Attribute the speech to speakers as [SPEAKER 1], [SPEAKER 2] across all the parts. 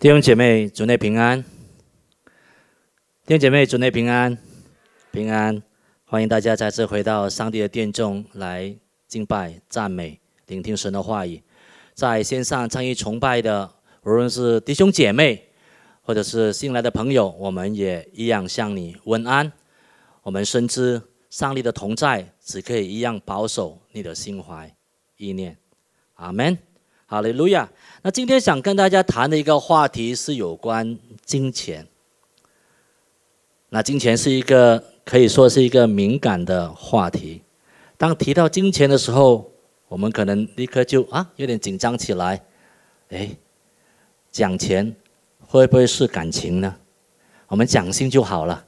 [SPEAKER 1] 弟兄姐妹，主内平安。弟兄姐妹，主内平安，平安。欢迎大家再次回到上帝的殿中来敬拜、赞美、聆听神的话语。在线上参与崇拜的，无论是弟兄姐妹，或者是新来的朋友，我们也一样向你问安。我们深知上帝的同在，只可以一样保守你的心怀意念。阿门。哈利路亚。那今天想跟大家谈的一个话题是有关金钱。那金钱是一个可以说是一个敏感的话题。当提到金钱的时候，我们可能立刻就啊有点紧张起来。哎，讲钱会不会是感情呢？我们讲心就好了，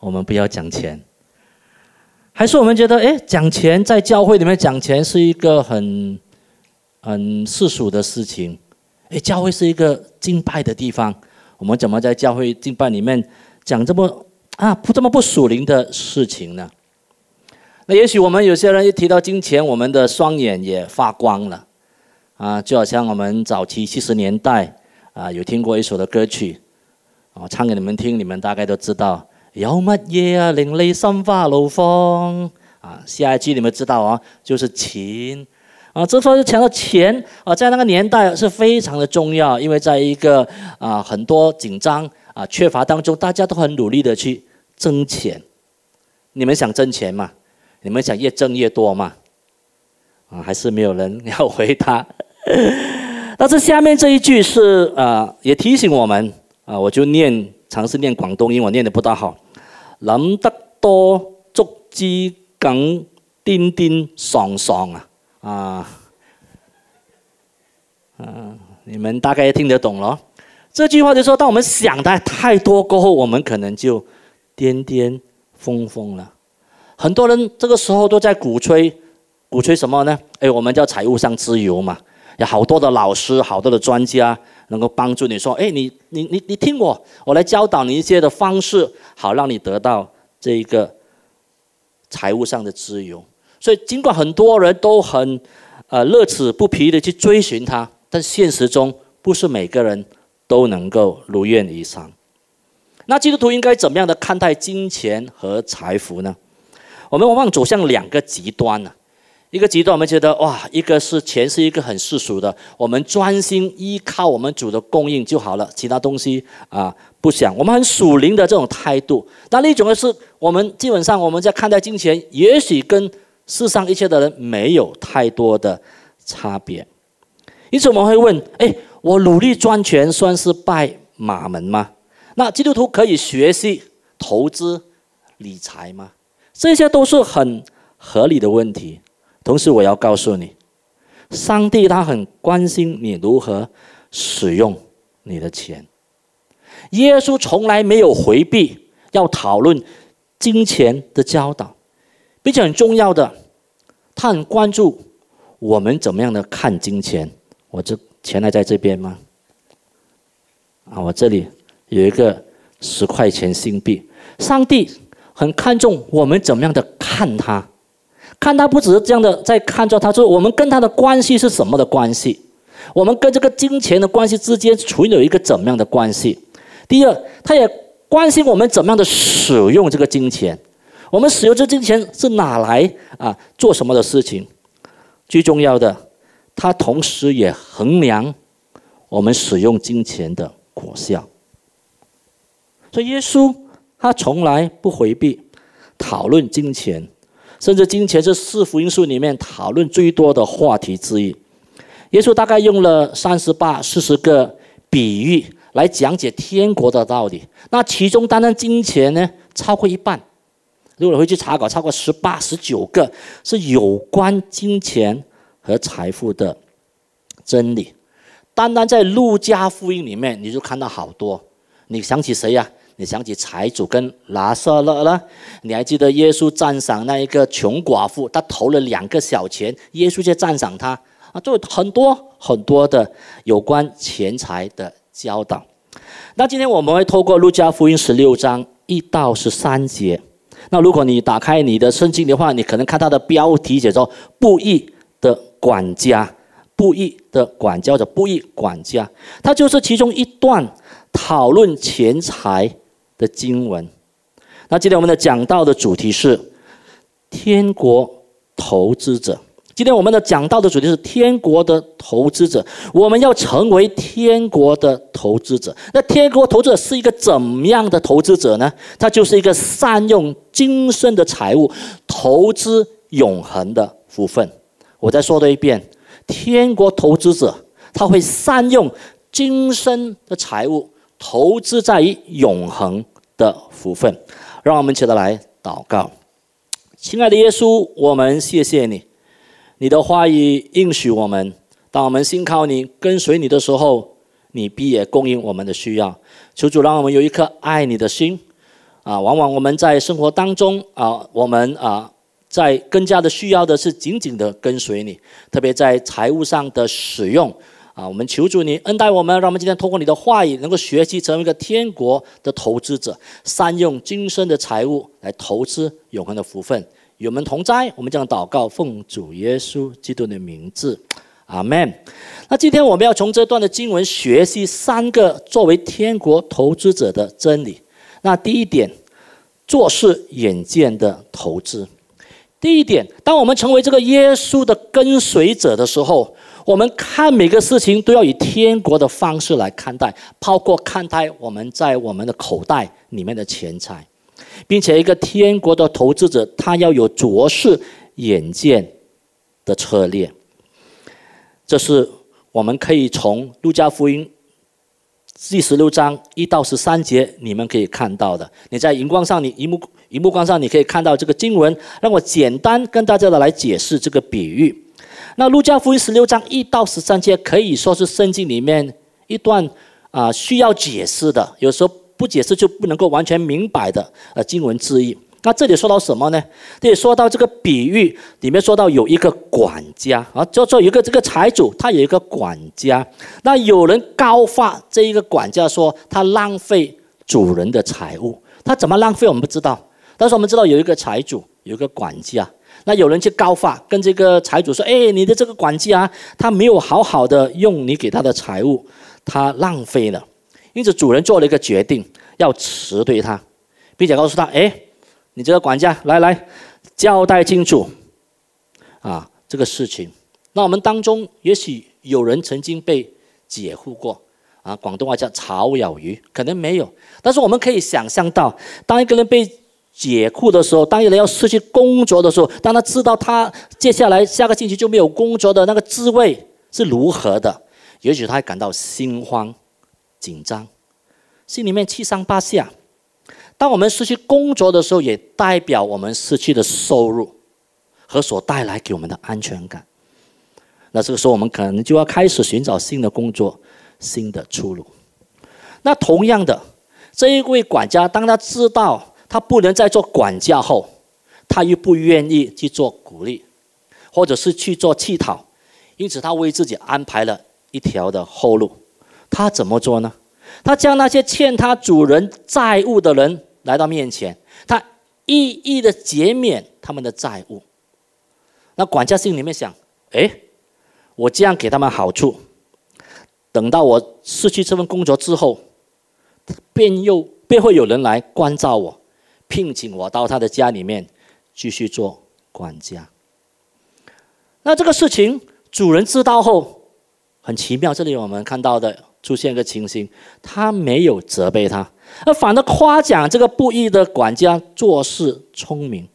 [SPEAKER 1] 我们不要讲钱。还是我们觉得哎，讲钱在教会里面讲钱是一个很。很世俗的事情，哎，教会是一个敬拜的地方，我们怎么在教会敬拜里面讲这么啊不这么不属灵的事情呢？那也许我们有些人一提到金钱，我们的双眼也发光了，啊，就好像我们早期七十年代啊有听过一首的歌曲，我唱给你们听，你们大概都知道，有乜嘢啊令你心花怒放啊？下一句你们知道啊，就是钱。啊，这时候就强调钱啊，在那个年代是非常的重要，因为在一个啊很多紧张啊缺乏当中，大家都很努力的去挣钱。你们想挣钱吗？你们想越挣越多吗？啊，还是没有人 要回答。但是下面这一句是啊，也提醒我们啊，我就念尝试念广东音，我念的不大好。谂得多，足之梗颠颠爽爽啊！啊，嗯，你们大概听得懂了。这句话就说，当我们想的太多过后，我们可能就颠颠疯疯了。很多人这个时候都在鼓吹，鼓吹什么呢？哎，我们叫财务上自由嘛。有好多的老师，好多的专家能够帮助你说，哎，你你你你听我，我来教导你一些的方式，好让你得到这一个财务上的自由。所以，尽管很多人都很，呃，乐此不疲的去追寻它，但现实中不是每个人都能够如愿以偿。那基督徒应该怎么样的看待金钱和财富呢？我们往往走向两个极端呢。一个极端，我们觉得哇，一个是钱是一个很世俗的，我们专心依靠我们主的供应就好了，其他东西啊不想。我们很属灵的这种态度。那另一种呢，是我们基本上我们在看待金钱，也许跟世上一切的人没有太多的差别，因此我们会问：哎，我努力赚钱算是拜马门吗？那基督徒可以学习投资理财吗？这些都是很合理的问题。同时，我要告诉你，上帝他很关心你如何使用你的钱。耶稣从来没有回避要讨论金钱的教导。并且很重要的，他很关注我们怎么样的看金钱。我这钱还在这边吗？啊，我这里有一个十块钱新币。上帝很看重我们怎么样的看他，看他不只是这样的在看着他，说我们跟他的关系是什么的关系？我们跟这个金钱的关系之间存有一个怎么样的关系？第二，他也关心我们怎么样的使用这个金钱。我们使用这金钱是哪来啊？做什么的事情？最重要的，它同时也衡量我们使用金钱的果效。所以耶稣他从来不回避讨论金钱，甚至金钱是四福音书里面讨论最多的话题之一。耶稣大概用了三十八、四十个比喻来讲解天国的道理。那其中单单金钱呢，超过一半。如果你回去查稿，超过十八、十九个是有关金钱和财富的真理。单单在路加福音里面，你就看到好多。你想起谁呀？你想起财主跟拉撒勒了？你还记得耶稣赞赏那一个穷寡妇，他投了两个小钱，耶稣就赞赏他啊！就很多很多的有关钱财的教导。那今天我们会透过路加福音十六章一到十三节。那如果你打开你的圣经的话，你可能看它的标题写着“布艺的管家”，布艺的管教者，布艺管家，它就是其中一段讨论钱财的经文。那今天我们的讲到的主题是天国投资者。今天我们的讲到的主题是天国的投资者，我们要成为天国的投资者。那天国投资者是一个怎么样的投资者呢？他就是一个善用今生的财物投资永恒的福分。我再说多一遍，天国投资者他会善用今生的财物投资在于永恒的福分。让我们起来祷告，亲爱的耶稣，我们谢谢你。你的话语应许我们，当我们信靠你、跟随你的时候，你必也供应我们的需要。求主让我们有一颗爱你的心。啊，往往我们在生活当中啊，我们啊，在更加的需要的是紧紧的跟随你，特别在财务上的使用。啊，我们求主你恩待我们，让我们今天通过你的话语，能够学习成为一个天国的投资者，善用今生的财物来投资永恒的福分。与我们同在，我们将祷告，奉主耶稣基督的名字，阿门。那今天我们要从这段的经文学习三个作为天国投资者的真理。那第一点，做事远见的投资。第一点，当我们成为这个耶稣的跟随者的时候，我们看每个事情都要以天国的方式来看待，包括看待我们在我们的口袋里面的钱财。并且，一个天国的投资者，他要有卓视眼见的策略。这是我们可以从路加福音第十六章一到十三节，你们可以看到的。你在荧光上，你荧幕荧幕光上，你可以看到这个经文。让我简单跟大家的来解释这个比喻。那路加福音十六章一到十三节，可以说是圣经里面一段啊需要解释的，有时候。不解释就不能够完全明白的呃经文字义。那这里说到什么呢？这里说到这个比喻里面说到有一个管家啊，叫做一个这个财主，他有一个管家。那有人告发这一个管家说他浪费主人的财物，他怎么浪费我们不知道。但是我们知道有一个财主，有一个管家。那有人去告发，跟这个财主说：“哎，你的这个管家他没有好好的用你给他的财物，他浪费了。”因此，主人做了一个决定，要辞退他，并且告诉他：“哎，你这个管家，来来，交代清楚，啊，这个事情。那我们当中也许有人曾经被解雇过，啊，广东话叫炒咬鱼，可能没有，但是我们可以想象到，当一个人被解雇的时候，当一个人要失去工作的时候，当他知道他接下来下个星期就没有工作的那个滋味是如何的，也许他会感到心慌。”紧张，心里面七上八下。当我们失去工作的时候，也代表我们失去的收入和所带来给我们的安全感。那这个时候，我们可能就要开始寻找新的工作、新的出路。那同样的，这一位管家，当他知道他不能再做管家后，他又不愿意去做鼓励，或者是去做乞讨，因此他为自己安排了一条的后路。他怎么做呢？他将那些欠他主人债务的人来到面前，他一一的减免他们的债务。那管家心里面想：哎，我这样给他们好处，等到我失去这份工作之后，便又便会有人来关照我，聘请我到他的家里面继续做管家。那这个事情主人知道后，很奇妙，这里我们看到的。出现一个情形，他没有责备他，而反而夸奖这个不义的管家做事聪明。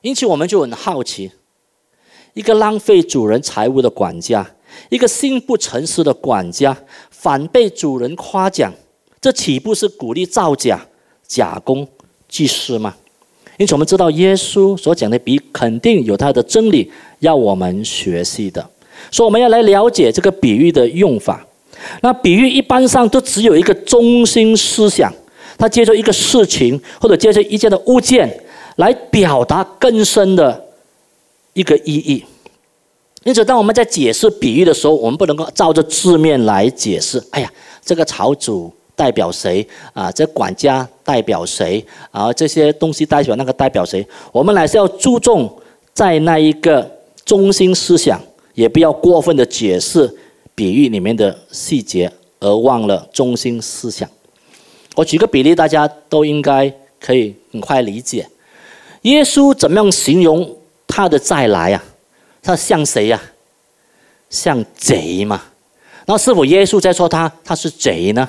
[SPEAKER 1] 因此，我们就很好奇：一个浪费主人财物的管家，一个心不诚实的管家，反被主人夸奖，这岂不是鼓励造假、假公济私吗？因此，我们知道耶稣所讲的比肯定有他的真理要我们学习的，所以我们要来了解这个比喻的用法。那比喻一般上都只有一个中心思想，它接受一个事情或者接受一件的物件来表达更深的一个意义。因此，当我们在解释比喻的时候，我们不能够照着字面来解释。哎呀，这个草主代表谁啊？这管家代表谁啊？这些东西代表那个代表谁？我们还是要注重在那一个中心思想。也不要过分的解释比喻里面的细节，而忘了中心思想。我举个比例，大家都应该可以很快理解。耶稣怎么样形容他的再来啊？他像谁呀？像贼嘛？那是否耶稣在说他他是贼呢？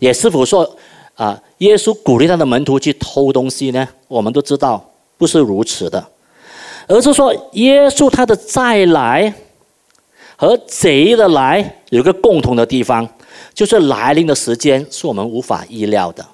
[SPEAKER 1] 也是否说啊，耶稣鼓励他的门徒去偷东西呢？我们都知道不是如此的，而是说耶稣他的再来和贼的来有个共同的地方，就是来临的时间是我们无法意料的。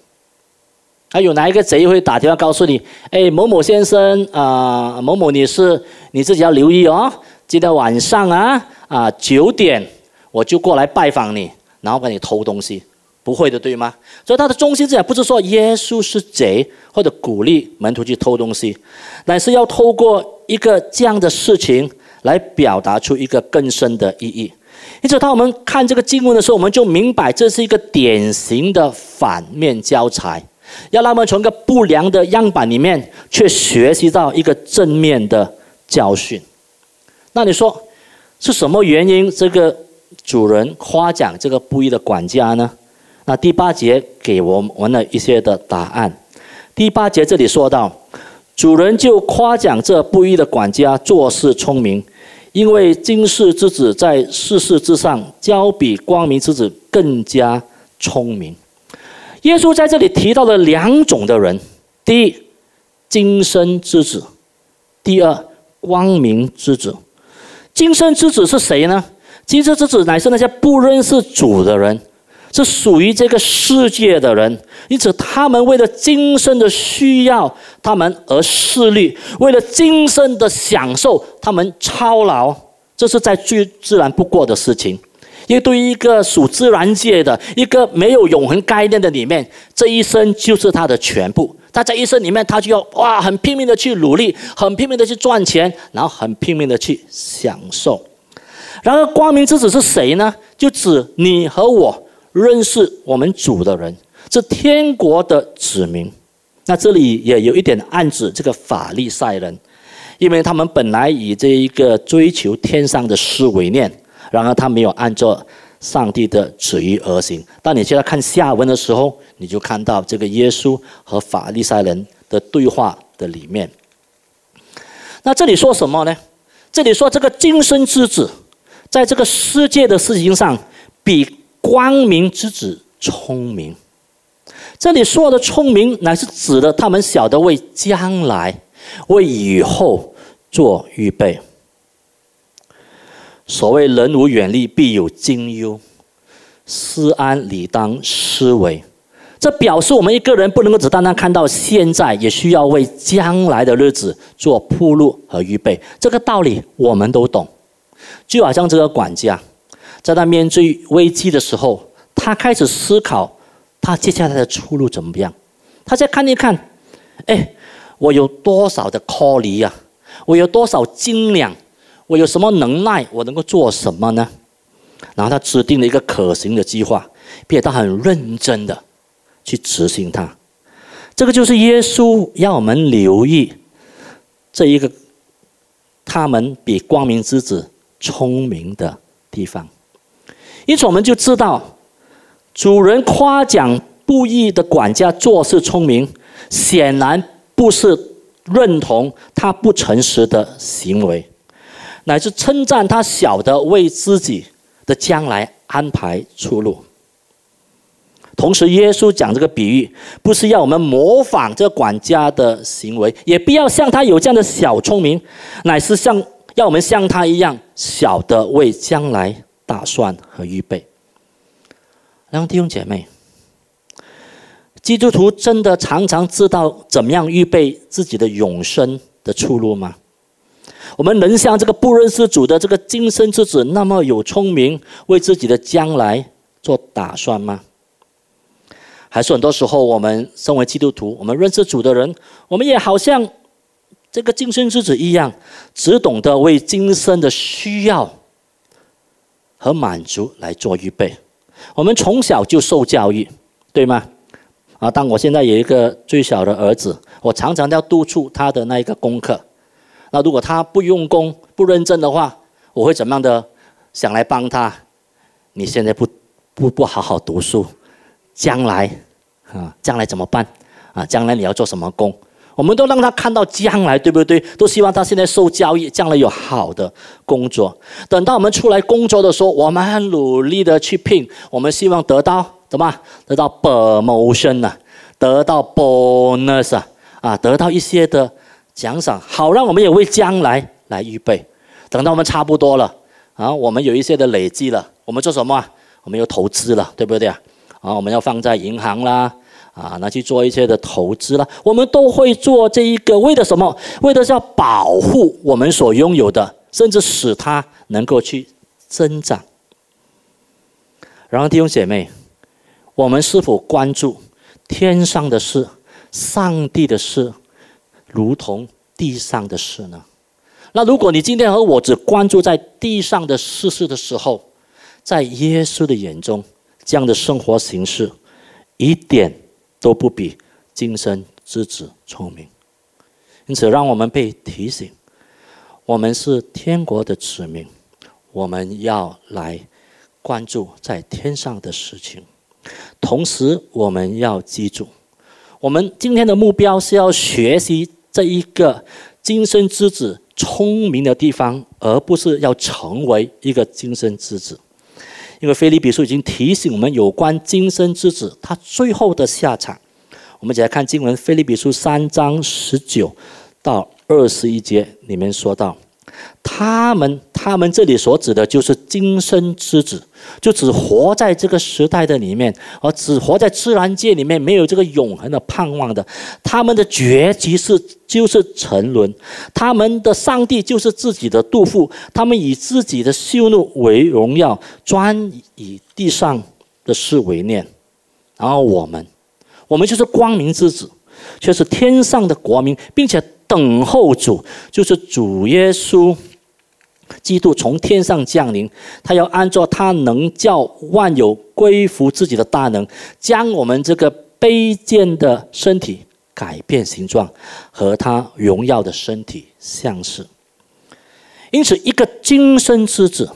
[SPEAKER 1] 还有哪一个贼会打电话告诉你？哎，某某先生啊，某某女士，你自己要留意哦。今天晚上啊啊九点，我就过来拜访你，然后给你偷东西，不会的，对吗？所以他的中心思想不是说耶稣是贼，或者鼓励门徒去偷东西，乃是要透过一个这样的事情来表达出一个更深的意义。因此，当我们看这个经文的时候，我们就明白这是一个典型的反面教材。要让我们从一个不良的样板里面，去学习到一个正面的教训。那你说是什么原因？这个主人夸奖这个布衣的管家呢？那第八节给我们了一些的答案。第八节这里说到，主人就夸奖这布衣的管家做事聪明，因为今世之子在世事之上，交比光明之子更加聪明。耶稣在这里提到了两种的人：第一，今生之子；第二，光明之子。今生之子是谁呢？今生之子乃是那些不认识主的人，是属于这个世界的人。因此，他们为了今生的需要，他们而势力；为了今生的享受，他们操劳。这是在最自然不过的事情。因为对于一个属自然界的一个没有永恒概念的里面，这一生就是他的全部。他在一生里面，他就要哇，很拼命的去努力，很拼命的去赚钱，然后很拼命的去享受。然而，光明之子是谁呢？就指你和我认识我们主的人，是天国的子民。那这里也有一点暗指这个法利赛人，因为他们本来以这一个追求天上的事为念。然而他没有按照上帝的旨意而行。当你现在看下文的时候，你就看到这个耶稣和法利赛人的对话的里面。那这里说什么呢？这里说这个今生之子，在这个世界的事情上，比光明之子聪明。这里说的聪明，乃是指的他们晓得为将来、为以后做预备。所谓人无远虑，必有近忧。思安理当思危。这表示我们一个人不能够只单单看到现在，也需要为将来的日子做铺路和预备。这个道理我们都懂。就好像这个管家，在他面对危机的时候，他开始思考他接下来的出路怎么样。他再看一看，哎，我有多少的 call 呀？我有多少斤两？我有什么能耐？我能够做什么呢？然后他制定了一个可行的计划，并且他很认真的去执行它。这个就是耶稣要我们留意这一个他们比光明之子聪明的地方。因此，我们就知道主人夸奖不义的管家做事聪明，显然不是认同他不诚实的行为。乃至称赞他晓得为自己的将来安排出路。同时，耶稣讲这个比喻，不是要我们模仿这管家的行为，也不要像他有这样的小聪明，乃是像要我们像他一样晓得为将来打算和预备。然后弟兄姐妹，基督徒真的常常知道怎么样预备自己的永生的出路吗？我们能像这个不认识主的这个今生之子那么有聪明，为自己的将来做打算吗？还是很多时候，我们身为基督徒，我们认识主的人，我们也好像这个今生之子一样，只懂得为今生的需要和满足来做预备。我们从小就受教育，对吗？啊，当我现在有一个最小的儿子，我常常要督促他的那一个功课。那如果他不用功、不认真的话，我会怎么样的想来帮他？你现在不不不好好读书，将来啊，将来怎么办？啊，将来你要做什么工？我们都让他看到将来，对不对？都希望他现在受教育，将来有好的工作。等到我们出来工作的时候，我们很努力的去拼，我们希望得到怎么？得到 promotion 啊，得到 bonus 啊，啊，得到一些的奖赏，好让我们也为将来来预备。等到我们差不多了，啊，我们有一些的累积了，我们做什么？我们有投资了，对不对啊？啊，我们要放在银行啦。啊，那去做一些的投资了，我们都会做这一个，为了什么？为的是要保护我们所拥有的，甚至使它能够去增长。然后弟兄姐妹，我们是否关注天上的事、上帝的事，如同地上的事呢？那如果你今天和我只关注在地上的事事的时候，在耶稣的眼中，这样的生活形式一点。都不比今生之子聪明，因此让我们被提醒：我们是天国的子民，我们要来关注在天上的事情。同时，我们要记住，我们今天的目标是要学习这一个今生之子聪明的地方，而不是要成为一个今生之子。因为菲利比书已经提醒我们有关今生之子他最后的下场。我们一起来看经文，菲利比书三章十九到二十一节里面说到，他们他们这里所指的就是今生之子，就只活在这个时代的里面，而只活在自然界里面，没有这个永恒的盼望的。他们的结局是就是沉沦，他们的上帝就是自己的杜甫，他们以自己的羞怒为荣耀，专以地上的事为念。然后我们，我们就是光明之子，却是天上的国民，并且等候主，就是主耶稣。基督从天上降临，他要按照他能叫万有归服自己的大能，将我们这个卑贱的身体改变形状，和他荣耀的身体相似。因此，一个今生之子，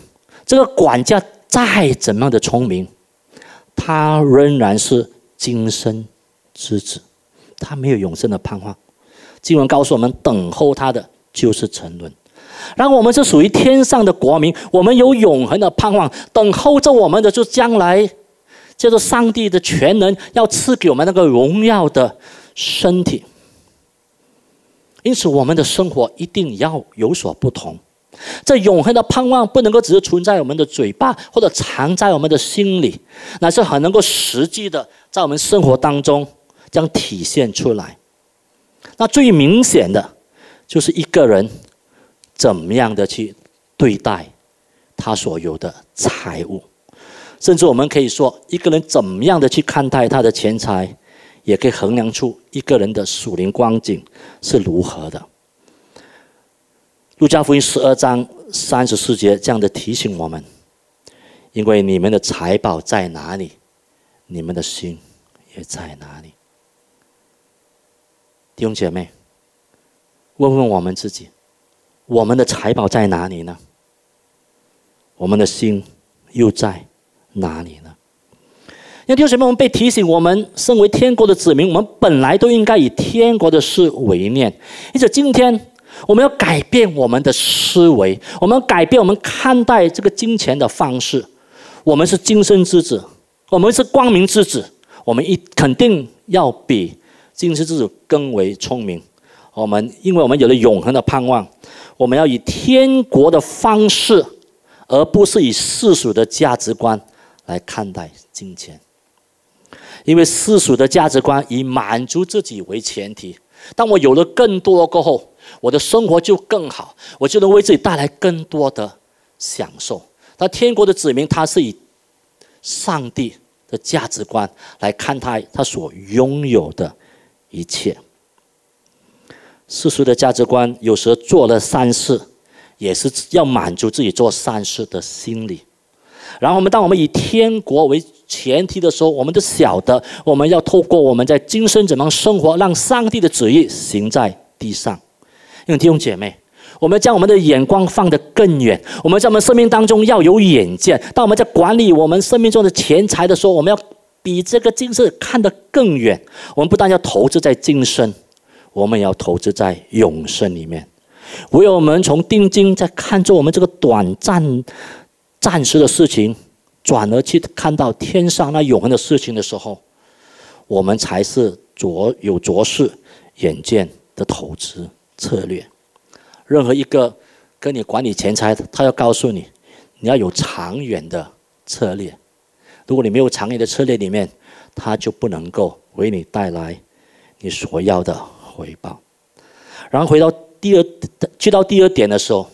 [SPEAKER 1] 这个管家再怎么样的聪明，他仍然是今生之子，他没有永生的盼望。经文告诉我们，等候他的就是沉沦。然后我们是属于天上的国民，我们有永恒的盼望，等候着我们的就将来，叫做上帝的全能要赐给我们那个荣耀的身体。因此，我们的生活一定要有所不同。这永恒的盼望不能够只是存在我们的嘴巴，或者藏在我们的心里，乃是很能够实际的在我们生活当中将体现出来。那最明显的就是一个人。怎么样的去对待他所有的财物，甚至我们可以说，一个人怎么样的去看待他的钱财，也可以衡量出一个人的属灵光景是如何的。路加福音十二章三十四节这样的提醒我们：，因为你们的财宝在哪里，你们的心也在哪里。弟兄姐妹，问问我们自己。我们的财宝在哪里呢？我们的心又在哪里呢？那弟兄姐妹，我们被提醒，我们身为天国的子民，我们本来都应该以天国的事为念。因此，今天我们要改变我们的思维，我们要改变我们看待这个金钱的方式。我们是今生之子，我们是光明之子，我们一肯定要比今生之子更为聪明。我们因为我们有了永恒的盼望。我们要以天国的方式，而不是以世俗的价值观来看待金钱，因为世俗的价值观以满足自己为前提。当我有了更多过后，我的生活就更好，我就能为自己带来更多的享受。但天国的子民，他是以上帝的价值观来看他他所拥有的一切。世俗的价值观，有时做了善事，也是要满足自己做善事的心理。然后我们，当我们以天国为前提的时候，我们都晓得，我们要透过我们在今生怎么生活，让上帝的旨意行在地上。因为弟兄姐妹，我们将我们的眼光放得更远。我们在我们生命当中要有远见。当我们在管理我们生命中的钱财的时候，我们要比这个今生看得更远。我们不但要投资在今生，我们也要投资在永生里面。唯有我们从定睛在看着我们这个短暂、暂时的事情，转而去看到天上那永恒的事情的时候，我们才是着有着视远见的投资策略。任何一个跟你管理钱财，他要告诉你，你要有长远的策略。如果你没有长远的策略，里面它就不能够为你带来你所要的回报。然后回到第二，去到第二点的时候，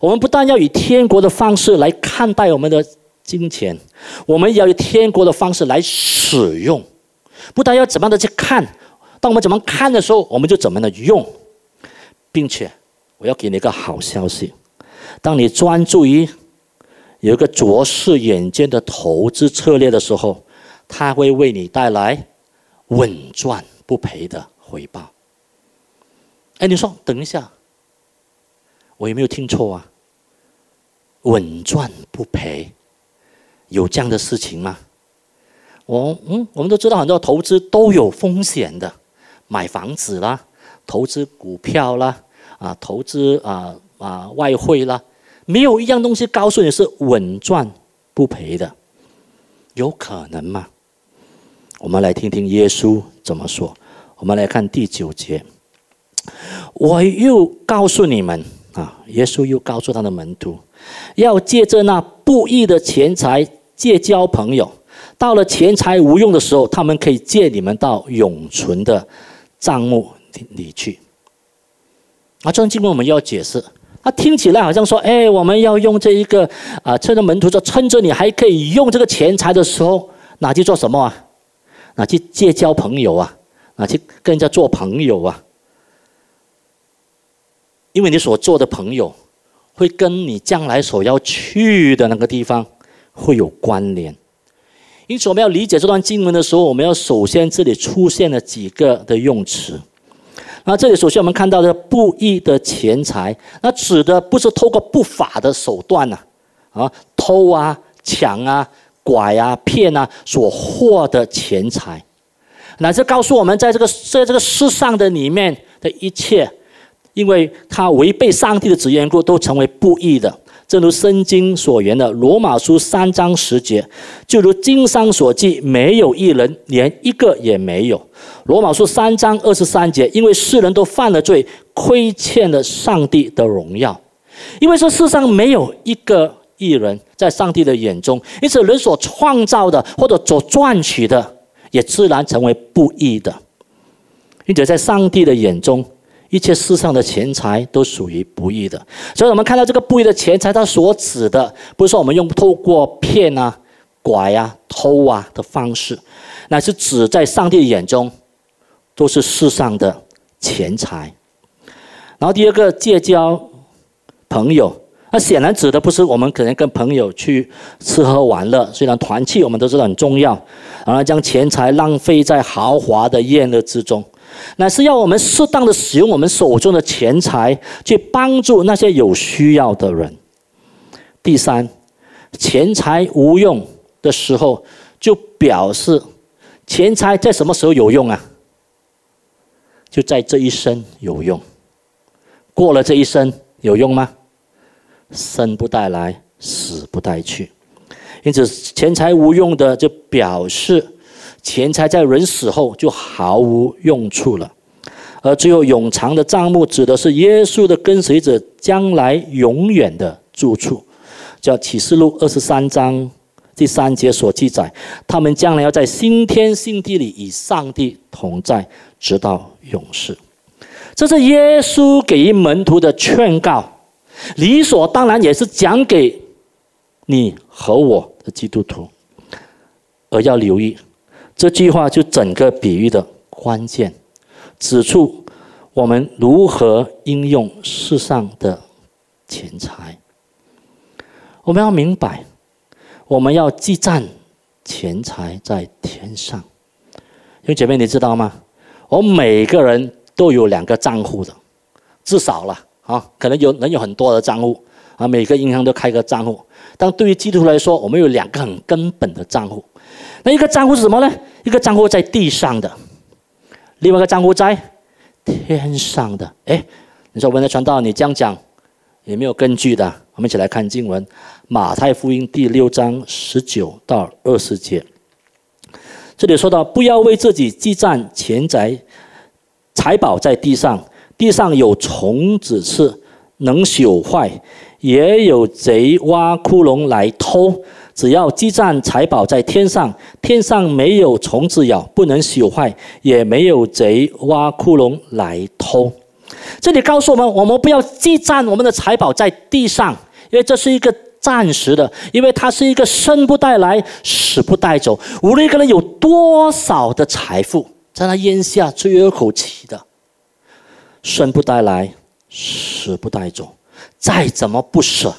[SPEAKER 1] 我们不但要以天国的方式来看待我们的金钱，我们要以天国的方式来使用。不但要怎么样的去看，当我们怎么看的时候，我们就怎么样的用，并且。我要给你一个好消息：当你专注于有一个卓视远见的投资策略的时候，它会为你带来稳赚不赔的回报。哎，你说等一下，我有没有听错啊？稳赚不赔，有这样的事情吗？我嗯，我们都知道很多投资都有风险的，买房子啦，投资股票啦。啊，投资啊啊，外汇啦，没有一样东西告诉你是稳赚不赔的，有可能吗？我们来听听耶稣怎么说。我们来看第九节，我又告诉你们啊，耶稣又告诉他的门徒，要借着那不义的钱财借交朋友，到了钱财无用的时候，他们可以借你们到永存的账目里去。啊，这段经文我们要解释。他听起来好像说，哎，我们要用这一个啊，趁着门徒说，趁着你还可以用这个钱财的时候，拿去做什么啊？拿去结交朋友啊？拿去跟人家做朋友啊？因为你所做的朋友，会跟你将来所要去的那个地方会有关联。因此，我们要理解这段经文的时候，我们要首先这里出现了几个的用词。那这里首先我们看到的不义的钱财，那指的不是透过不法的手段呐，啊，偷啊、抢啊、拐啊、骗啊所获得钱财，乃是告诉我们，在这个在这个世上的里面的一切，因为他违背上帝的旨意故，都成为不义的。正如圣经所言的《罗马书》三章十节，就如经上所记，没有一人，连一个也没有。《罗马书》三章二十三节，因为世人都犯了罪，亏欠了上帝的荣耀。因为这世上没有一个艺人，在上帝的眼中，因此人所创造的或者所赚取的，也自然成为不义的。并且在上帝的眼中。一切世上的钱财都属于不义的，所以我们看到这个不义的钱财，它所指的不是说我们用透过骗啊、拐啊、偷啊的方式，乃是指在上帝眼中都是世上的钱财。然后第二个戒交朋友，那显然指的不是我们可能跟朋友去吃喝玩乐，虽然团契我们都知道很重要，然后将钱财浪费在豪华的宴乐之中。乃是要我们适当的使用我们手中的钱财，去帮助那些有需要的人。第三，钱财无用的时候，就表示钱财在什么时候有用啊？就在这一生有用。过了这一生有用吗？生不带来，死不带去。因此，钱财无用的，就表示。钱财在人死后就毫无用处了，而只有永长的账目，指的是耶稣的跟随者将来永远的住处。叫启示录二十三章第三节所记载，他们将来要在新天新地里与上帝同在，直到永世。这是耶稣给予门徒的劝告，理所当然也是讲给你和我的基督徒，而要留意。这句话就整个比喻的关键，指出我们如何应用世上的钱财。我们要明白，我们要积攒钱财在天上。因为姐妹，你知道吗？我们每个人都有两个账户的，至少了啊，可能有人有很多的账户啊，每个银行都开个账户。但对于基督徒来说，我们有两个很根本的账户。那一个账户是什么呢？一个账户在地上的，另外一个账户在天上的。哎，你说文的传道，你这样讲也没有根据的。我们一起来看经文，《马太福音》第六章十九到二十节。这里说到，不要为自己积攒钱财，财宝在地上，地上有虫子吃，能朽坏。也有贼挖窟窿来偷，只要积攒财宝在天上，天上没有虫子咬，不能朽坏，也没有贼挖窟窿来偷。这里告诉我们，我们不要积攒我们的财宝在地上，因为这是一个暂时的，因为它是一个生不带来，死不带走。无论一个人有多少的财富，在他咽下最后一口气的，生不带来，死不带走。再怎么不舍，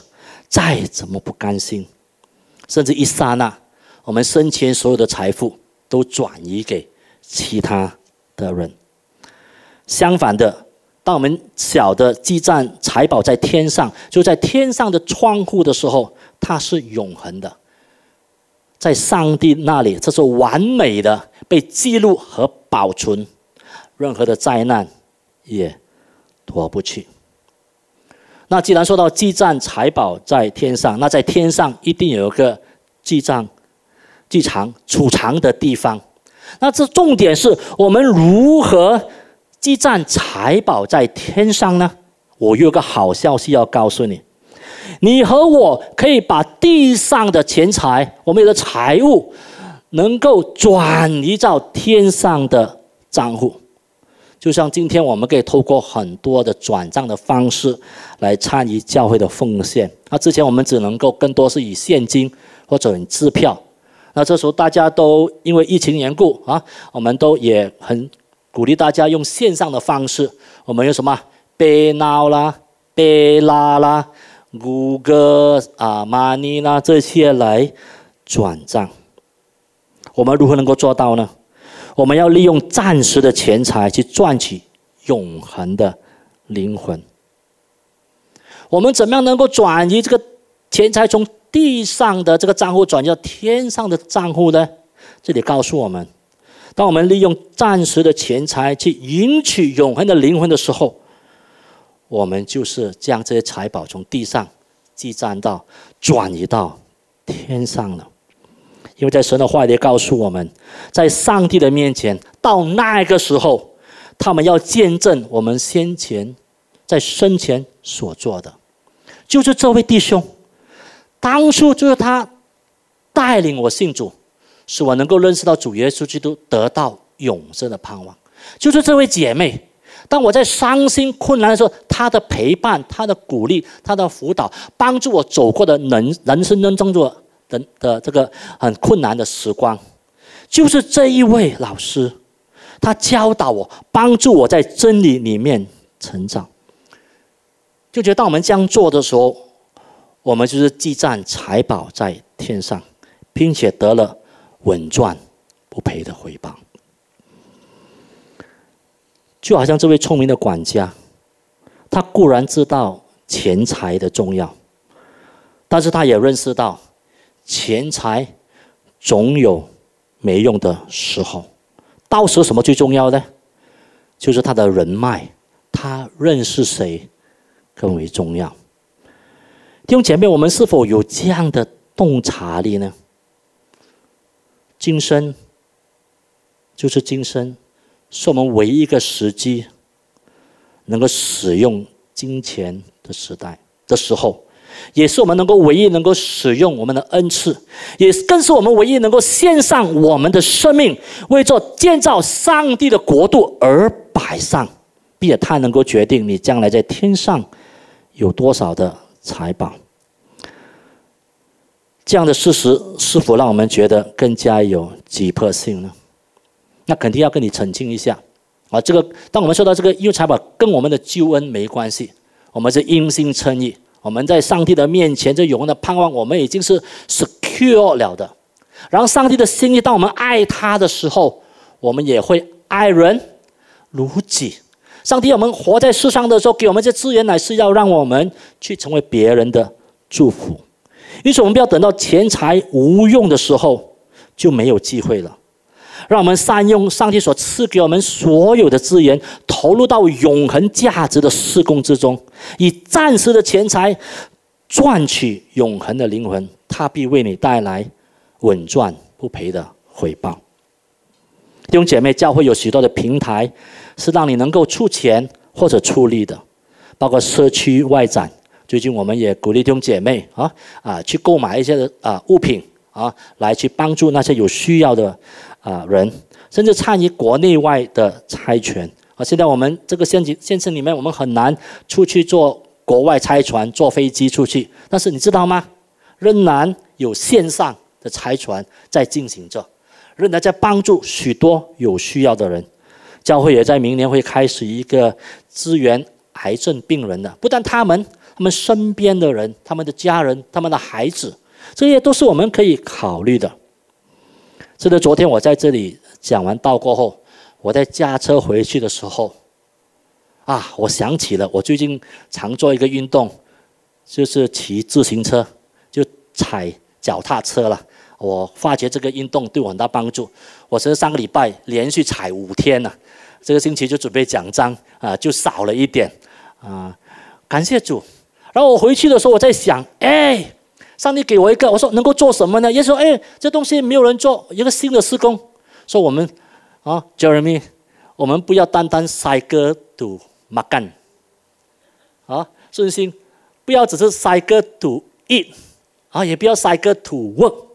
[SPEAKER 1] 再怎么不甘心，甚至一刹那，我们生前所有的财富都转移给其他的人。相反的，当我们晓得积攒财宝在天上，就在天上的窗户的时候，它是永恒的，在上帝那里，这是完美的被记录和保存，任何的灾难也躲不去。那既然说到积攒财宝在天上，那在天上一定有一个记账、记藏、储藏的地方。那这重点是我们如何积攒财宝在天上呢？我有个好消息要告诉你：你和我可以把地上的钱财，我们有的财物，能够转移到天上的账户。就像今天我们可以透过很多的转账的方式来参与教会的奉献。那之前我们只能够更多是以现金或者支票。那这时候大家都因为疫情缘故啊，我们都也很鼓励大家用线上的方式。我们用什么 b 闹啦、贝拉啦、谷歌啊、Money 啦这些来转账。我们如何能够做到呢？我们要利用暂时的钱财去赚取永恒的灵魂。我们怎么样能够转移这个钱财从地上的这个账户转移到天上的账户呢？这里告诉我们：当我们利用暂时的钱财去赢取永恒的灵魂的时候，我们就是将这些财宝从地上积攒到转移到天上了。因为在神的话里告诉我们，在上帝的面前，到那个时候，他们要见证我们先前在生前所做的，就是这位弟兄，当初就是他带领我信主，使我能够认识到主耶稣基督，得到永生的盼望。就是这位姐妹，当我在伤心困难的时候，她的陪伴、她的鼓励、她的辅导，帮助我走过的人人生当中的。的的这个很困难的时光，就是这一位老师，他教导我，帮助我在真理里面成长。就觉得当我们这样做的时候，我们就是积攒财宝在天上，并且得了稳赚不赔的回报。就好像这位聪明的管家，他固然知道钱财的重要，但是他也认识到。钱财总有没用的时候，到时候什么最重要呢？就是他的人脉，他认识谁更为重要。弟兄姐妹，我们是否有这样的洞察力呢？今生就是今生，是我们唯一一个时机能够使用金钱的时代的时候。也是我们能够唯一能够使用我们的恩赐，也更是我们唯一能够献上我们的生命，为做建造上帝的国度而摆上，并且他能够决定你将来在天上有多少的财宝。这样的事实是否让我们觉得更加有急迫性呢？那肯定要跟你澄清一下啊！这个当我们说到这个有财宝跟我们的救恩没关系，我们是因心称义。我们在上帝的面前，这永恒的盼望，我们已经是 secure 了的。然后，上帝的心意，当我们爱他的时候，我们也会爱人如己。上帝，我们活在世上的时候，给我们这资源，乃是要让我们去成为别人的祝福。因此，我们不要等到钱财无用的时候就没有机会了。让我们善用上帝所赐给我们所有的资源，投入到永恒价值的施工之中，以暂时的钱财赚取永恒的灵魂，他必为你带来稳赚不赔的回报。弟兄姐妹，教会有许多的平台，是让你能够出钱或者出力的，包括社区外展。最近我们也鼓励弟兄姐妹啊啊去购买一些啊物品啊，来去帮助那些有需要的啊人，甚至参与国内外的拆权。啊，现在我们这个县级县城里面，我们很难出去坐国外拆船、坐飞机出去，但是你知道吗？仍然有线上的拆船在进行着。仍然在帮助许多有需要的人，教会也在明年会开始一个支援癌症病人的，不但他们，他们身边的人、他们的家人、他们的孩子，这些都是我们可以考虑的。记得，昨天我在这里讲完道过后，我在驾车回去的时候，啊，我想起了我最近常做一个运动，就是骑自行车，就踩脚踏车了。我发觉这个运动对我很大帮助。我是上个礼拜连续踩五天了，这个星期就准备奖章啊，就少了一点啊。感谢主。然后我回去的时候，我在想，哎，上帝给我一个，我说能够做什么呢？耶稣说，哎，这东西没有人做，一个新的施工。说我们啊，Jeremy，我们不要单单塞歌赌马干啊，顺心，不要只是塞歌赌 eat 啊，也不要塞歌赌 work。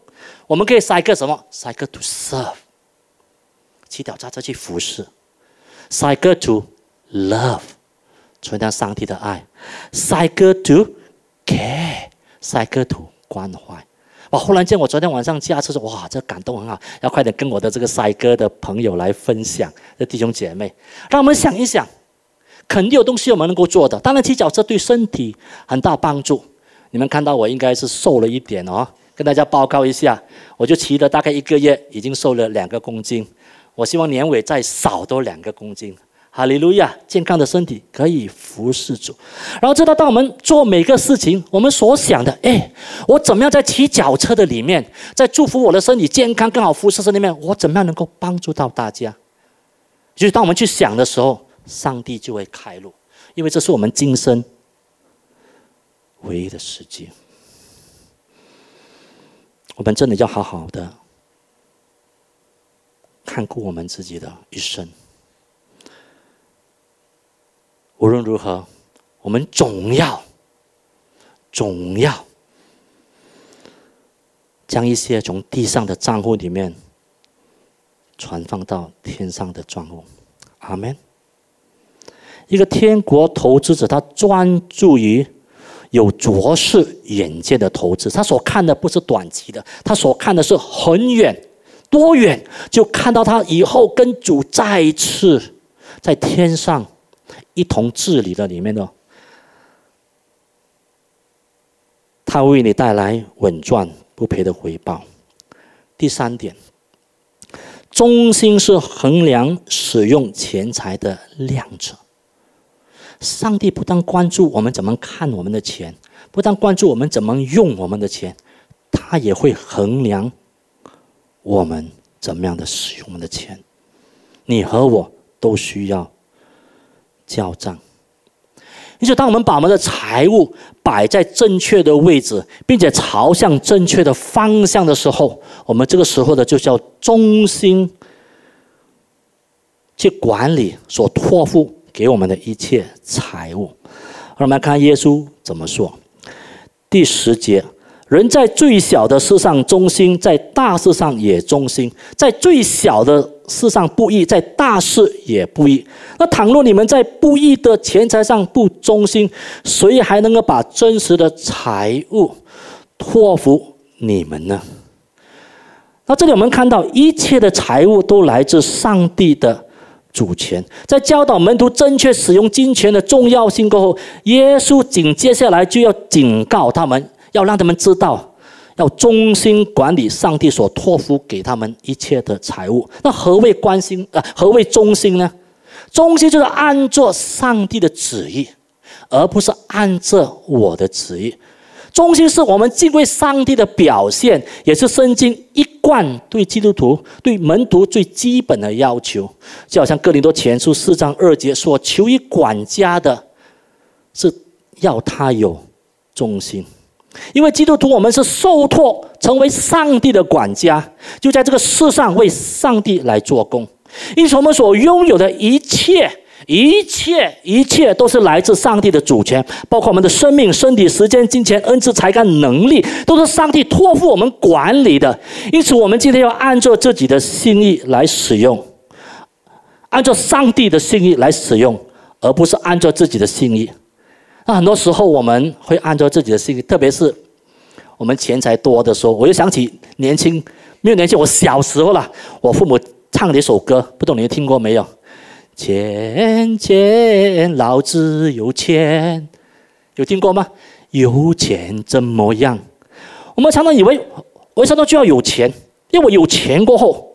[SPEAKER 1] 我们可以塞个什么？塞个 to serve，骑脚踏车去服侍；塞个 to love，传达上帝的爱；塞个 to care，塞个 to 关怀。哇！忽然间，我昨天晚上驾车说：“哇，这感动很好，要快点跟我的这个塞哥的朋友来分享。”这弟兄姐妹，让我们想一想，肯定有东西我们能够做的。当然，骑脚车对身体很大帮助。你们看到我应该是瘦了一点哦。跟大家报告一下，我就骑了大概一个月，已经瘦了两个公斤。我希望年尾再少多两个公斤。哈利路亚！健康的身体可以服侍主。然后知道，当我们做每个事情，我们所想的，哎，我怎么样在骑脚车的里面，在祝福我的身体健康、更好服侍神里面，我怎么样能够帮助到大家？就是当我们去想的时候，上帝就会开路，因为这是我们今生唯一的世界。我们真的要好好的看顾我们自己的一生。无论如何，我们总要、总要将一些从地上的账户里面传放到天上的账户。阿门。一个天国投资者，他专注于。有卓视眼界的投资，他所看的不是短期的，他所看的是很远、多远，就看到他以后跟主再次在天上一同治理的里面呢，他为你带来稳赚不赔的回报。第三点，中心是衡量使用钱财的量者。上帝不但关注我们怎么看我们的钱，不但关注我们怎么用我们的钱，他也会衡量我们怎么样的使用我们的钱。你和我都需要交账。因此，当我们把我们的财物摆在正确的位置，并且朝向正确的方向的时候，我们这个时候的就叫忠心去管理所托付。给我们的一切财物，让我们来看耶稣怎么说。第十节，人在最小的事上忠心，在大事上也忠心；在最小的事上不义，在大事也不义。那倘若你们在不义的钱财上不忠心，谁还能够把真实的财物托付你们呢？那这里我们看到，一切的财物都来自上帝的。主权，在教导门徒正确使用金钱的重要性过后，耶稣紧接下来就要警告他们，要让他们知道，要忠心管理上帝所托付给他们一切的财物。那何谓关心啊？何谓忠心呢？忠心就是按照上帝的旨意，而不是按照我的旨意。忠心是我们敬畏上帝的表现，也是圣经一贯对基督徒、对门徒最基本的要求。就好像哥林多前书四章二节说：“求于管家的，是要他有忠心。”因为基督徒我们是受托成为上帝的管家，就在这个世上为上帝来做工。因此，我们所拥有的一切。一切一切都是来自上帝的主权，包括我们的生命、身体、时间、金钱、恩赐、才干、能力，都是上帝托付我们管理的。因此，我们今天要按照自己的心意来使用，按照上帝的心意来使用，而不是按照自己的心意。那很多时候我们会按照自己的心意，特别是我们钱财多的时候，我就想起年轻没有年轻，我小时候了，我父母唱的一首歌，不懂你听过没有？钱钱老子有钱，有听过吗？有钱怎么样？我们常常以为，为什么就要有钱？因为我有钱过后，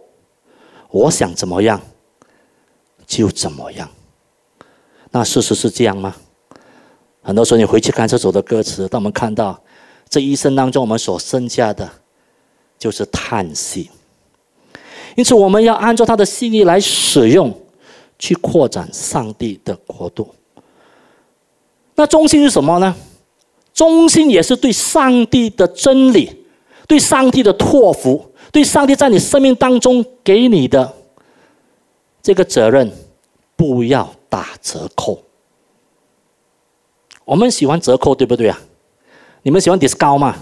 [SPEAKER 1] 我想怎么样就怎么样。那事实是这样吗？很多时候你回去看这首的歌词，当我们看到这一生当中我们所剩下的就是叹息。因此，我们要按照他的心意来使用。去扩展上帝的国度。那中心是什么呢？中心也是对上帝的真理、对上帝的托付、对上帝在你生命当中给你的这个责任，不要打折扣。我们喜欢折扣，对不对啊？你们喜欢 discount 吗？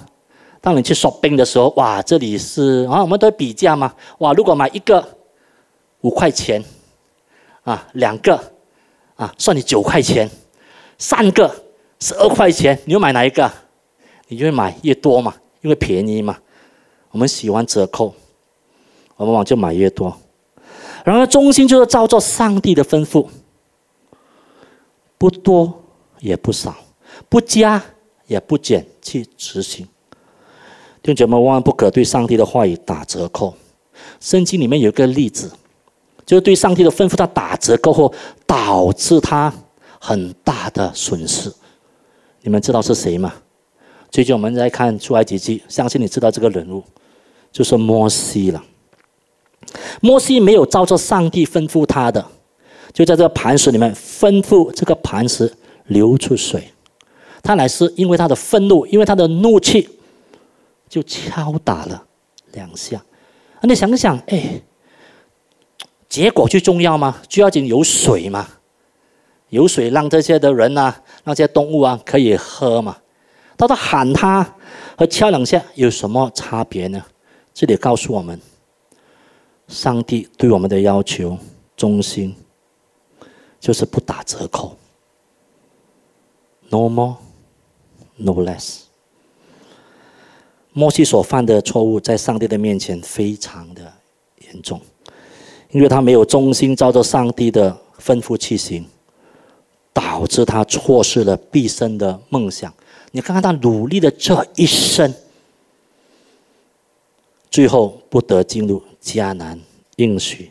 [SPEAKER 1] 当你去 shopping 的时候，哇，这里是啊，我们都比价嘛。哇，如果买一个五块钱。啊，两个，啊，算你九块钱；三个十二块钱，你要买哪一个？你就会买越多嘛，因为便宜嘛。我们喜欢折扣，我们往就买越多。然后中心就是照着上帝的吩咐，不多也不少，不加也不减去执行。弟兄姐妹，万万不可对上帝的话语打折扣。圣经里面有一个例子。就是对上帝的吩咐，他打折过后，导致他很大的损失。你们知道是谁吗？最近我们在看出埃及记，相信你知道这个人物，就是摩西了。摩西没有照着上帝吩咐他的，就在这个磐石里面吩咐这个磐石流出水，他乃是因为他的愤怒，因为他的怒气，就敲打了两下。啊，你想想，哎。结果最重要吗？最要紧有水嘛，有水让这些的人呐，那些动物啊可以喝嘛。到他喊他和敲两下有什么差别呢？这里告诉我们，上帝对我们的要求忠心，就是不打折扣，no more，no less。摩西所犯的错误，在上帝的面前非常的严重。因为他没有忠心照着上帝的吩咐去行，导致他错失了毕生的梦想。你看看他努力的这一生，最后不得进入迦南应许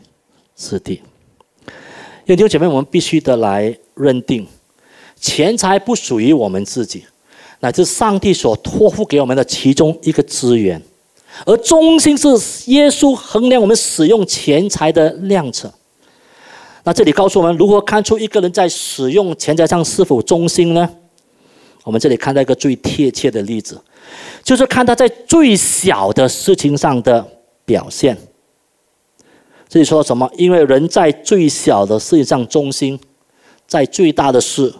[SPEAKER 1] 之地。弟兄姐妹，我们必须得来认定，钱财不属于我们自己，乃是上帝所托付给我们的其中一个资源。而忠心是耶稣衡量我们使用钱财的量尺。那这里告诉我们如何看出一个人在使用钱财上是否忠心呢？我们这里看到一个最贴切的例子，就是看他在最小的事情上的表现。这里说什么？因为人在最小的事情上忠心，在最大的事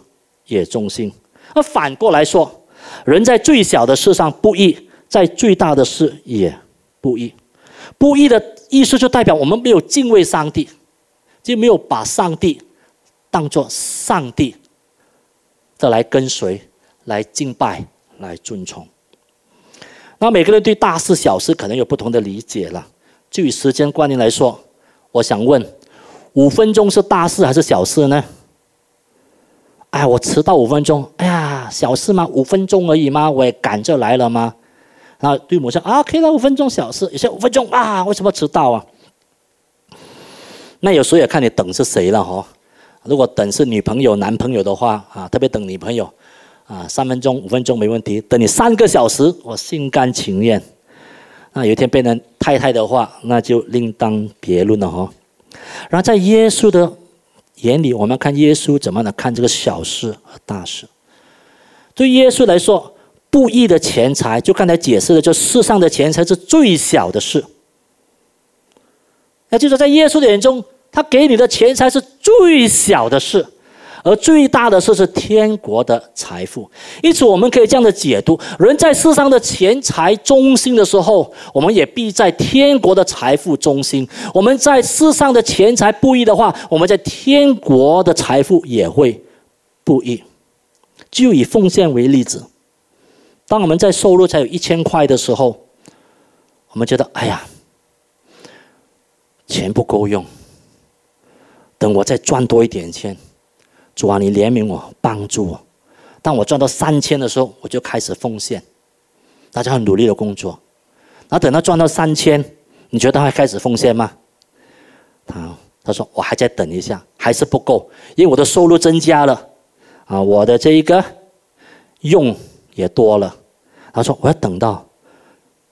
[SPEAKER 1] 也忠心。而反过来说，人在最小的事上不义。在最大的事也不义，不义的意思就代表我们没有敬畏上帝，就没有把上帝当作上帝的来跟随、来敬拜、来尊崇。那每个人对大事小事可能有不同的理解了。就以时间观念来说，我想问：五分钟是大事还是小事呢？哎，我迟到五分钟，哎呀，小事吗？五分钟而已吗？我也赶着来了吗？那对母亲啊，可以了，五分钟小事，有些五分钟啊，为什么迟到啊？那有时候也看你等是谁了哈。如果等是女朋友、男朋友的话啊，特别等女朋友啊，三分钟、五分钟没问题。等你三个小时，我心甘情愿。那有一天变成太太的话，那就另当别论了哈。然后在耶稣的眼里，我们看耶稣怎么来看这个小事和大事。对耶稣来说，不义的钱财，就刚才解释的，就世上的钱财是最小的事。那就是在耶稣的眼中，他给你的钱财是最小的事。而最大的事是天国的财富，因此我们可以这样的解读：人在世上的钱财中心的时候，我们也必在天国的财富中心；我们在世上的钱财不义的话，我们在天国的财富也会不义。就以奉献为例子，当我们在收入才有一千块的时候，我们觉得哎呀，钱不够用，等我再赚多一点钱。主啊，你怜悯我，帮助我。当我赚到三千的时候，我就开始奉献。大家很努力的工作，然后等到赚到三千，你觉得他会开始奉献吗？他他说我还在等一下，还是不够，因为我的收入增加了，啊，我的这一个用也多了。他说我要等到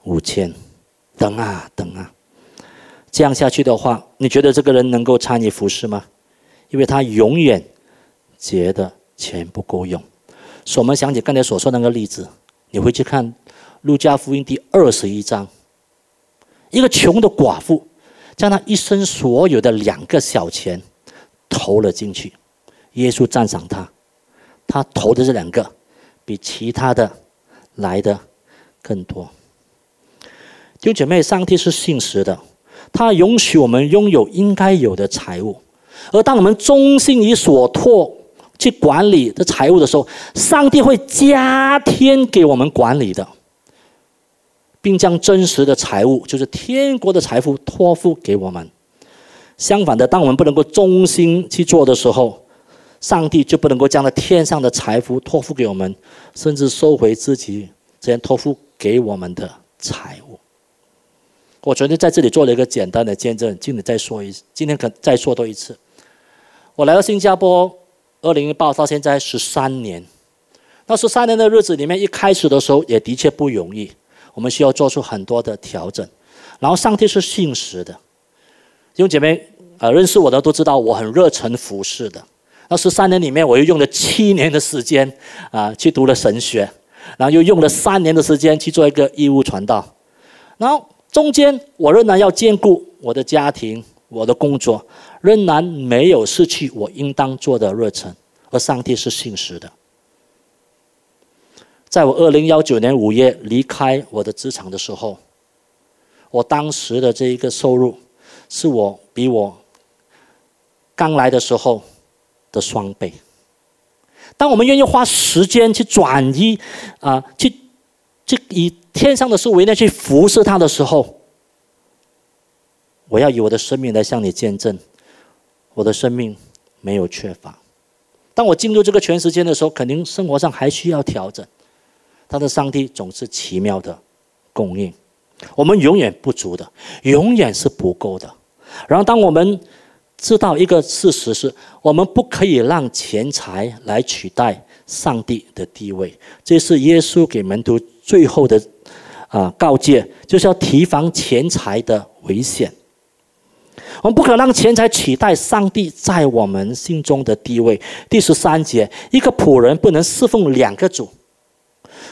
[SPEAKER 1] 五千，等啊等啊，这样下去的话，你觉得这个人能够参与服饰吗？因为他永远。觉得钱不够用，所以我们想起刚才所说那个例子，你会去看《路加福音》第二十一章，一个穷的寡妇将她一生所有的两个小钱投了进去，耶稣赞赏他，他投的这两个比其他的来的更多。弟兄姐妹，上帝是信实的，他允许我们拥有应该有的财物，而当我们忠心于所托。去管理的财务的时候，上帝会加添给我们管理的，并将真实的财物，就是天国的财富托付给我们。相反的，当我们不能够忠心去做的时候，上帝就不能够将那天上的财富托付给我们，甚至收回自己之前托付给我们的财物。我昨天在这里做了一个简单的见证，今天再说一，今天可再说多一次。我来到新加坡。二零一八到现在十三年，那十三年的日子里面，一开始的时候也的确不容易，我们需要做出很多的调整。然后上帝是信实的，弟兄姐妹，呃，认识我的都知道我很热忱服侍的。那十三年里面，我又用了七年的时间啊去读了神学，然后又用了三年的时间去做一个义务传道。然后中间我仍然要兼顾我的家庭。我的工作仍然没有失去我应当做的热忱，而上帝是信实的。在我二零幺九年五月离开我的职场的时候，我当时的这一个收入，是我比我刚来的时候的双倍。当我们愿意花时间去转移，啊，去去以天上的事为念去服侍他的时候。我要以我的生命来向你见证，我的生命没有缺乏。当我进入这个全时间的时候，肯定生活上还需要调整。他的上帝总是奇妙的供应，我们永远不足的，永远是不够的。然后，当我们知道一个事实是，我们不可以让钱财来取代上帝的地位。这是耶稣给门徒最后的啊告诫，就是要提防钱财的危险。我们不可让钱财取代上帝在我们心中的地位。第十三节，一个仆人不能侍奉两个主，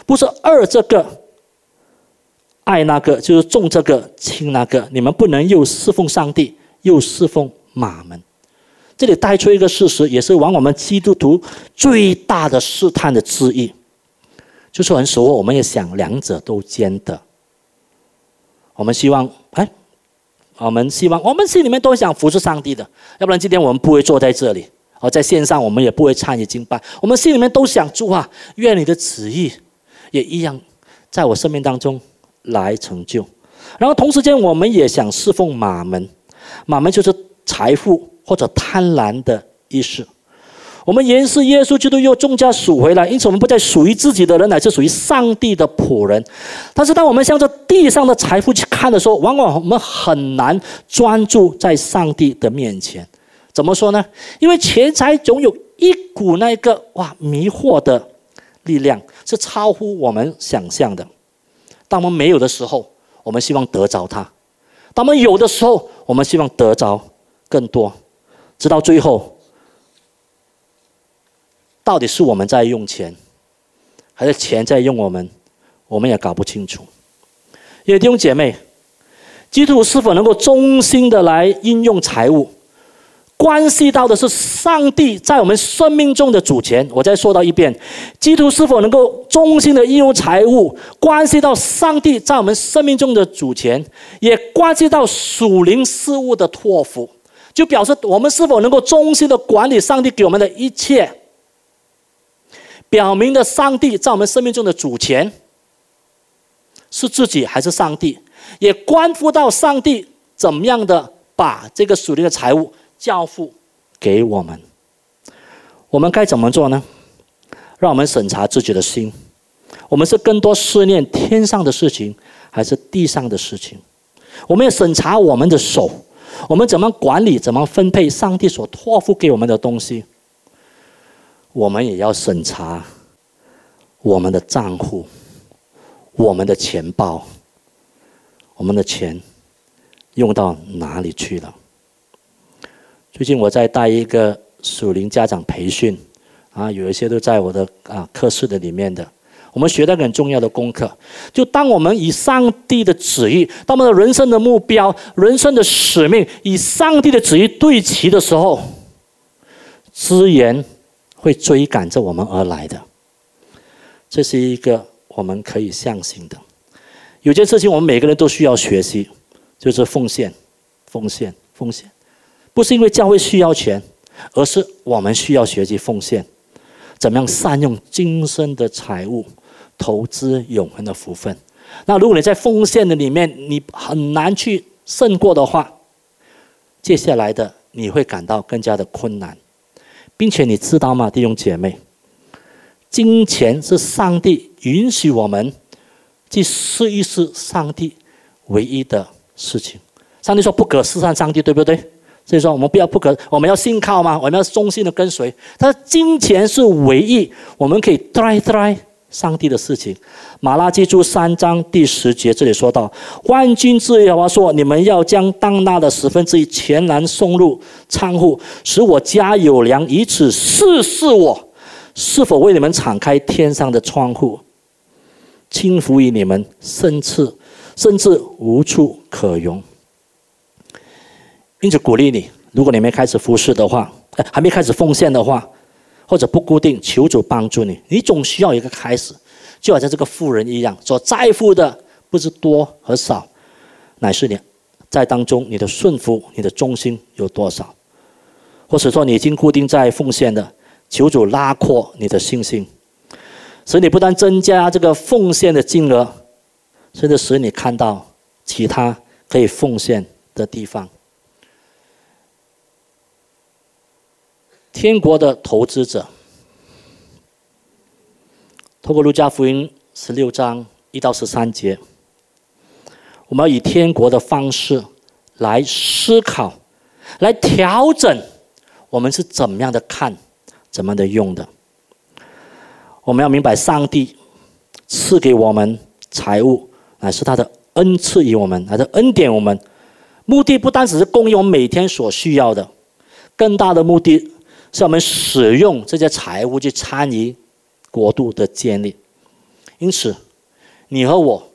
[SPEAKER 1] 不是二这个爱那个，就是重这个轻那个。你们不能又侍奉上帝，又侍奉马门。这里带出一个事实，也是往我们基督徒最大的试探的之一，就是很时候我们也想两者都兼得。我们希望，哎。我们希望，我们心里面都想服侍上帝的，要不然今天我们不会坐在这里。而在线上，我们也不会参与敬拜。我们心里面都想主啊，愿你的旨意也一样在我生命当中来成就。然后同时间，我们也想侍奉马门，马门就是财富或者贪婪的意识。我们原是耶稣基督又重价赎回来，因此我们不再属于自己的人，乃是属于上帝的仆人。但是当我们向着地上的财富去看的时候，往往我们很难专注在上帝的面前。怎么说呢？因为钱财总有一股那个哇迷惑的力量，是超乎我们想象的。当我们没有的时候，我们希望得着它；当我们有的时候，我们希望得着更多。直到最后，到底是我们在用钱，还是钱在用我们？我们也搞不清楚。也弟兄姐妹，基督徒是否能够忠心的来应用财物，关系到的是上帝在我们生命中的主权。我再说到一遍，基督徒是否能够忠心的应用财物，关系到上帝在我们生命中的主权，也关系到属灵事物的托付。就表示我们是否能够忠心的管理上帝给我们的一切，表明了上帝在我们生命中的主权是自己还是上帝，也关乎到上帝怎么样的把这个属灵的财物交付给我们。我们该怎么做呢？让我们审查自己的心，我们是更多思念天上的事情，还是地上的事情？我们要审查我们的手。我们怎么管理、怎么分配上帝所托付给我们的东西？我们也要审查我们的账户、我们的钱包、我们的钱用到哪里去了？最近我在带一个属灵家长培训，啊，有一些都在我的啊课室的里面的。我们学到很重要的功课，就当我们以上帝的旨意，当我们的人生的目标、人生的使命以上帝的旨意对齐的时候，资源会追赶着我们而来的。这是一个我们可以相信的。有件事情我们每个人都需要学习，就是奉献、奉献、奉献，不是因为教会需要钱，而是我们需要学习奉献，怎么样善用今生的财物。投资永恒的福分。那如果你在奉献的里面，你很难去胜过的话，接下来的你会感到更加的困难，并且你知道吗，弟兄姐妹，金钱是上帝允许我们去试一试上帝唯一的事情。上帝说不可试探上帝，对不对？所以说我们不要不可，我们要信靠吗？我们要忠心的跟随。他说金钱是唯一我们可以 try try。上帝的事情，《马拉基书》三章第十节这里说到：“万军之耶和华说，你们要将当纳的十分之一全然送入仓库，使我家有粮，以此试试我是否为你们敞开天上的窗户，轻浮于你们，甚至甚至无处可容。”因此鼓励你，如果你没开始服侍的话，还没开始奉献的话。或者不固定，求主帮助你。你总需要一个开始，就好像这个富人一样，所在乎的不是多和少，乃是你在当中你的顺服、你的忠心有多少。或者说你已经固定在奉献的，求主拉阔你的信心，使你不但增加这个奉献的金额，甚至使你看到其他可以奉献的地方。天国的投资者，透过路加福音十六章一到十三节，我们要以天国的方式来思考，来调整我们是怎么样的看，怎么的用的。我们要明白，上帝赐给我们财物，乃是他的恩赐于我们，他的恩典我们，目的不单只是供应我们每天所需要的，更大的目的。是我们使用这些财物去参与国度的建立，因此，你和我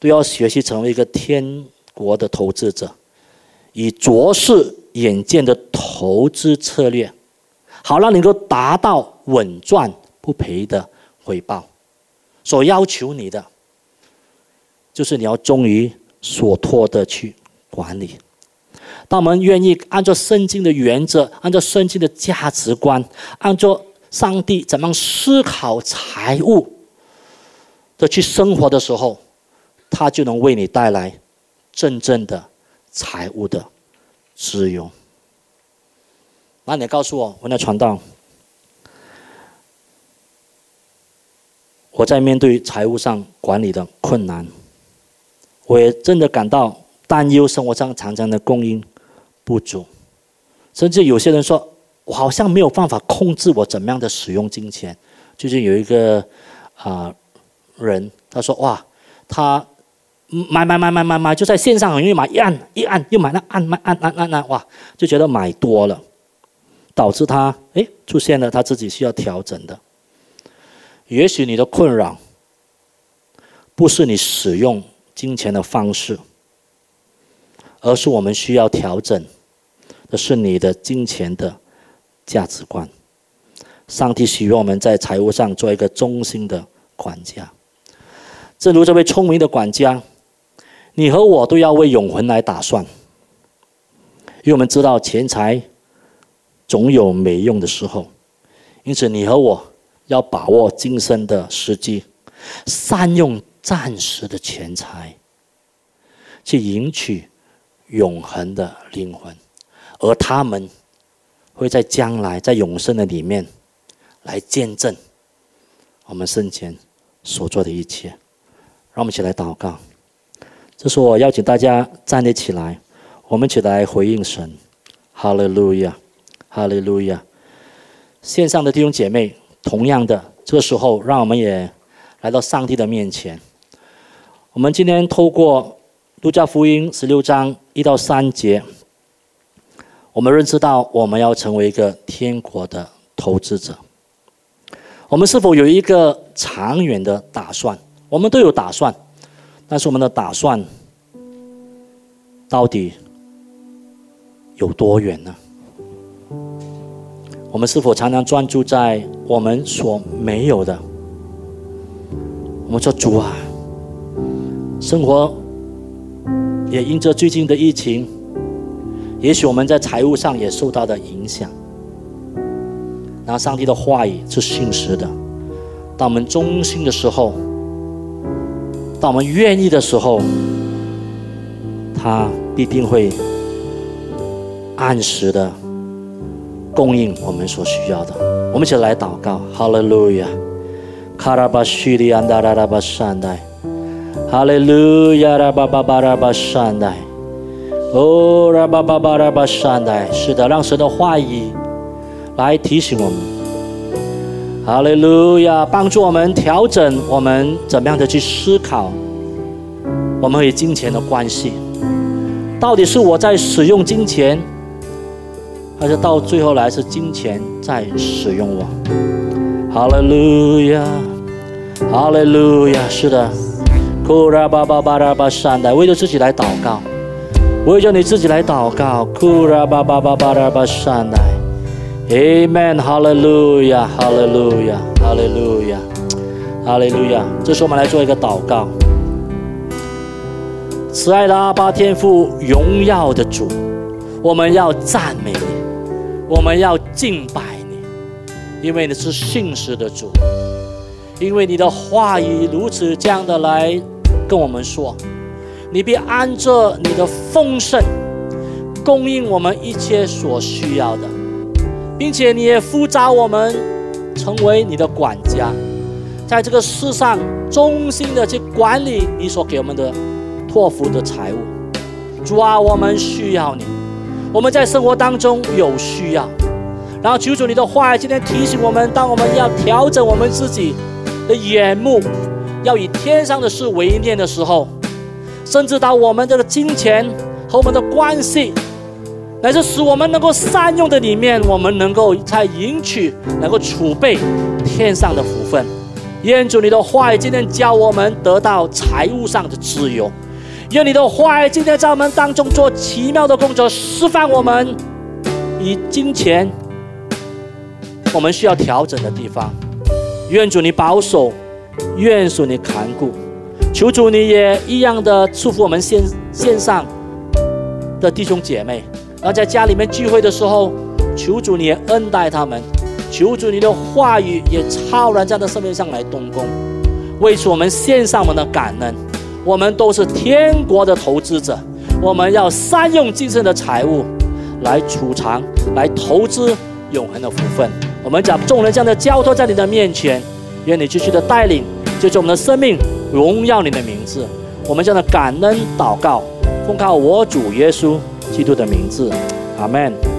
[SPEAKER 1] 都要学习成为一个天国的投资者，以卓视远见的投资策略，好让能够达到稳赚不赔的回报。所要求你的，就是你要忠于所托的去管理。当我们愿意按照圣经的原则，按照圣经的价值观，按照上帝怎么思考财务的去生活的时候，他就能为你带来真正的财务的自由。那你告诉我，我来传道，我在面对财务上管理的困难，我也真的感到担忧，生活上常常的供应。不足，甚至有些人说，我好像没有办法控制我怎么样的使用金钱。最近有一个啊人，他说哇，他买买买买买买，就在线上很容易买，一按一按又买那按买按按按按，哇，就觉得买多了，导致他哎出现了他自己需要调整的。也许你的困扰不是你使用金钱的方式，而是我们需要调整是你的金钱的价值观。上帝许愿我们在财务上做一个忠心的管家，正如这位聪明的管家，你和我都要为永恒来打算，因为我们知道钱财总有没用的时候，因此你和我要把握今生的时机，善用暂时的钱财，去赢取永恒的灵魂，而他们会在将来在永生的里面。来见证我们生前所做的一切，让我们一起来祷告。这是我邀请大家站立起来，我们一起来回应神。哈利路亚，哈利路亚。线上的弟兄姐妹，同样的，这个时候，让我们也来到上帝的面前。我们今天透过路加福音十六章一到三节，我们认识到我们要成为一个天国的投资者。我们是否有一个长远的打算？我们都有打算，但是我们的打算到底有多远呢？我们是否常常专注在我们所没有的？我们说主啊，生活也因着最近的疫情，也许我们在财务上也受到了影响。那上帝的话语是信实的。当我们忠心的时候，当我们愿意的时候，他必定会按时的供应我们所需要的。我们一起来祷告：哈利路亚，卡拉巴叙利亚达拉拉巴善待，哈利路亚拉巴巴巴拉巴善待，哦拉巴巴巴拉巴善待。是的，让神的话语。来提醒我们，哈利路亚，帮助我们调整我们怎么样的去思考，我们与金钱的关系，到底是我在使用金钱，还是到最后来是金钱在使用我？哈利路亚，哈利路亚，是的，库拉巴巴巴拉巴善的，为了自己来祷告，为着你自己来祷告，库拉巴巴巴巴拉巴善的。Amen, Hallelujah, Hallelujah, Hallelujah, Hallelujah。这时候我们来做一个祷告。慈爱的阿巴天父，荣耀的主，我们要赞美你，我们要敬拜你，因为你是信实的主，因为你的话语如此这样的来跟我们说，你必按着你的丰盛供应我们一切所需要的。并且你也呼召我们成为你的管家，在这个世上忠心的去管理你所给我们的托付的财物。主啊，我们需要你，我们在生活当中有需要，然后求主你的话今天提醒我们，当我们要调整我们自己的眼目，要以天上的事为念的时候，甚至到我们这个金钱和我们的关系。乃至使我们能。够善用的里面，我们能够在赢取，能够储备天上的福分。愿主你的话今天教我们得到财务上的自由。愿你的话今天在我们当中做奇妙的工作，释放我们以金钱我们需要调整的地方。愿主你保守，愿主你看顾，求主你也一样的祝福我们线线上的弟兄姐妹。然后在家里面聚会的时候，求主你也恩待他们，求主你的话语也超然在的生命上来动工。为此，我们献上我们的感恩。我们都是天国的投资者，我们要善用今生的财物来储藏、来投资永恒的福分。我们将众人这样的交托在你的面前，愿你继续的带领，就是我们的生命荣耀你的名字。我们这样的感恩祷告，奉靠我主耶稣。基督的名字，阿门。